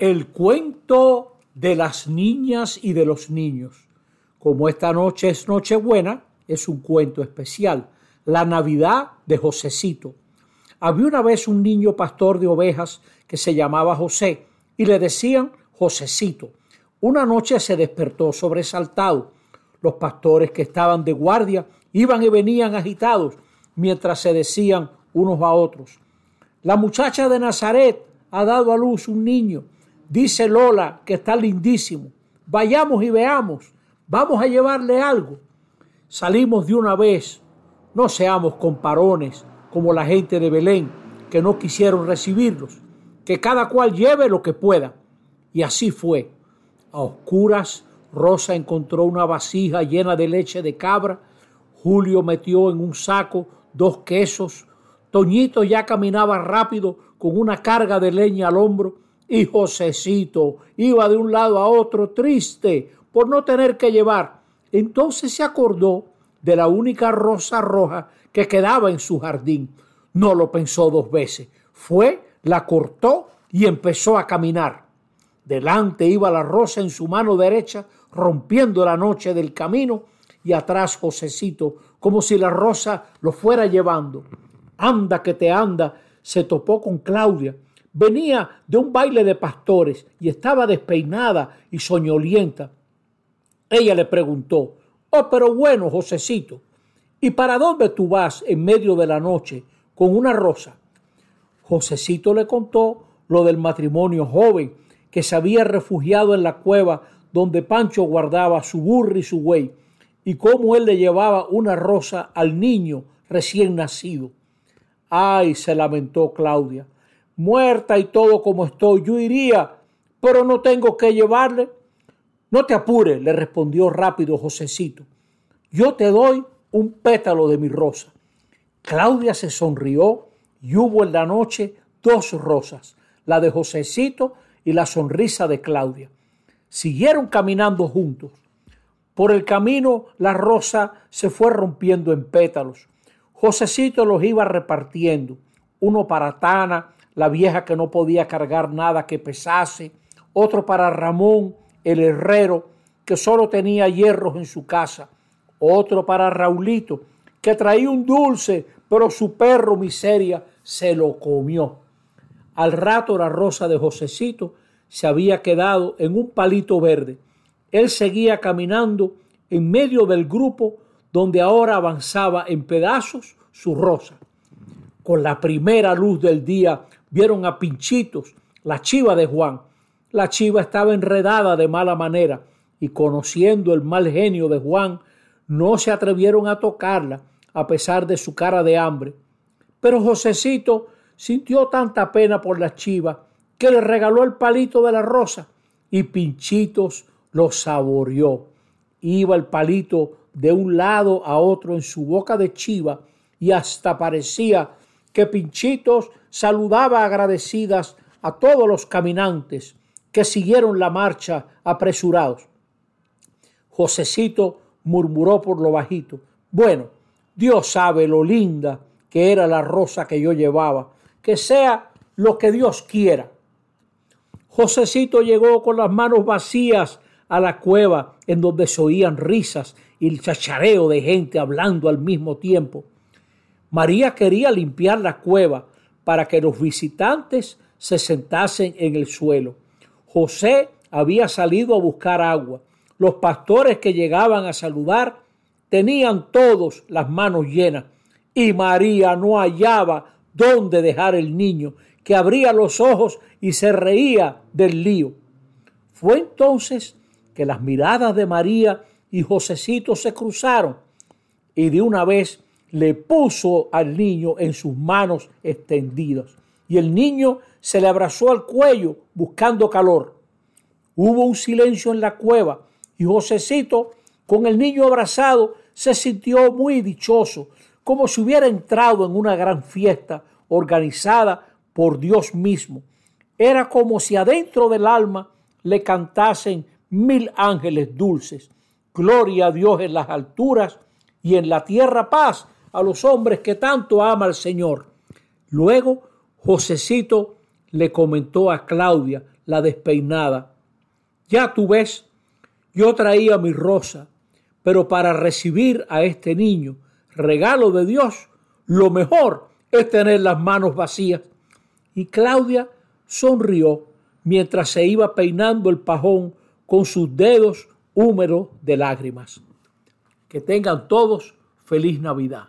El cuento de las niñas y de los niños. Como esta noche es Nochebuena, es un cuento especial. La Navidad de Josecito. Había una vez un niño pastor de ovejas que se llamaba José y le decían Josecito. Una noche se despertó sobresaltado. Los pastores que estaban de guardia iban y venían agitados mientras se decían unos a otros. La muchacha de Nazaret ha dado a luz un niño Dice Lola que está lindísimo. Vayamos y veamos. Vamos a llevarle algo. Salimos de una vez. No seamos comparones como la gente de Belén que no quisieron recibirlos. Que cada cual lleve lo que pueda. Y así fue. A oscuras, Rosa encontró una vasija llena de leche de cabra. Julio metió en un saco dos quesos. Toñito ya caminaba rápido con una carga de leña al hombro y Josecito iba de un lado a otro triste por no tener que llevar. Entonces se acordó de la única rosa roja que quedaba en su jardín. No lo pensó dos veces. Fue, la cortó y empezó a caminar. Delante iba la rosa en su mano derecha, rompiendo la noche del camino, y atrás Josecito, como si la rosa lo fuera llevando. Anda que te anda, se topó con Claudia, Venía de un baile de pastores y estaba despeinada y soñolienta. Ella le preguntó, Oh, pero bueno, Josecito, ¿y para dónde tú vas en medio de la noche con una rosa? Josecito le contó lo del matrimonio joven que se había refugiado en la cueva donde Pancho guardaba su burro y su buey, y cómo él le llevaba una rosa al niño recién nacido. Ay, se lamentó Claudia, muerta y todo como estoy, yo iría, pero no tengo que llevarle. No te apures, le respondió rápido Josecito. Yo te doy un pétalo de mi rosa. Claudia se sonrió y hubo en la noche dos rosas, la de Josecito y la sonrisa de Claudia. Siguieron caminando juntos. Por el camino la rosa se fue rompiendo en pétalos. Josecito los iba repartiendo, uno para Tana, la vieja que no podía cargar nada que pesase, otro para Ramón, el herrero, que solo tenía hierros en su casa, otro para Raulito, que traía un dulce, pero su perro miseria se lo comió. Al rato la rosa de Josecito se había quedado en un palito verde. Él seguía caminando en medio del grupo donde ahora avanzaba en pedazos su rosa. Con la primera luz del día vieron a Pinchitos, la chiva de Juan. La chiva estaba enredada de mala manera y conociendo el mal genio de Juan, no se atrevieron a tocarla a pesar de su cara de hambre. Pero Josecito sintió tanta pena por la chiva que le regaló el palito de la rosa y Pinchitos lo saboreó. Iba el palito de un lado a otro en su boca de chiva y hasta parecía que Pinchitos saludaba agradecidas a todos los caminantes que siguieron la marcha apresurados. Josecito murmuró por lo bajito, bueno, Dios sabe lo linda que era la rosa que yo llevaba, que sea lo que Dios quiera. Josecito llegó con las manos vacías a la cueva en donde se oían risas y el chachareo de gente hablando al mismo tiempo. María quería limpiar la cueva para que los visitantes se sentasen en el suelo. José había salido a buscar agua. Los pastores que llegaban a saludar tenían todos las manos llenas y María no hallaba dónde dejar el niño, que abría los ojos y se reía del lío. Fue entonces que las miradas de María y Josecito se cruzaron y de una vez le puso al niño en sus manos extendidas y el niño se le abrazó al cuello buscando calor. Hubo un silencio en la cueva y Josecito, con el niño abrazado, se sintió muy dichoso, como si hubiera entrado en una gran fiesta organizada por Dios mismo. Era como si adentro del alma le cantasen mil ángeles dulces. Gloria a Dios en las alturas y en la tierra paz a los hombres que tanto ama el Señor. Luego, Josecito le comentó a Claudia la despeinada. Ya tú ves, yo traía mi rosa, pero para recibir a este niño, regalo de Dios, lo mejor es tener las manos vacías. Y Claudia sonrió mientras se iba peinando el pajón con sus dedos húmedos de lágrimas. Que tengan todos feliz Navidad.